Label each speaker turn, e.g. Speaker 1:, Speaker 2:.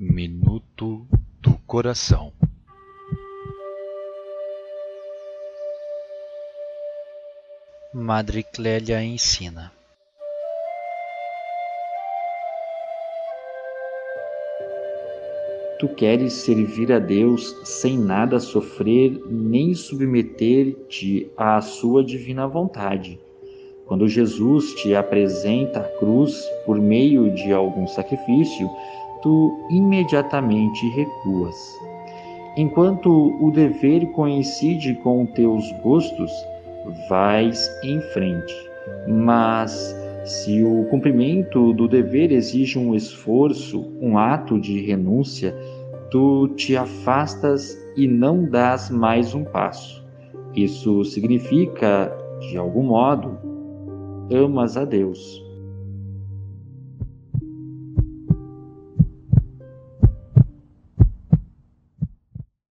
Speaker 1: Minuto do Coração Madre Clélia ensina
Speaker 2: Tu queres servir a Deus sem nada sofrer nem submeter-te à sua divina vontade. Quando Jesus te apresenta a cruz por meio de algum sacrifício, tu imediatamente recuas. Enquanto o dever coincide com teus gostos, vais em frente. Mas se o cumprimento do dever exige um esforço, um ato de renúncia, tu te afastas e não dás mais um passo. Isso significa, de algum modo, amas a Deus.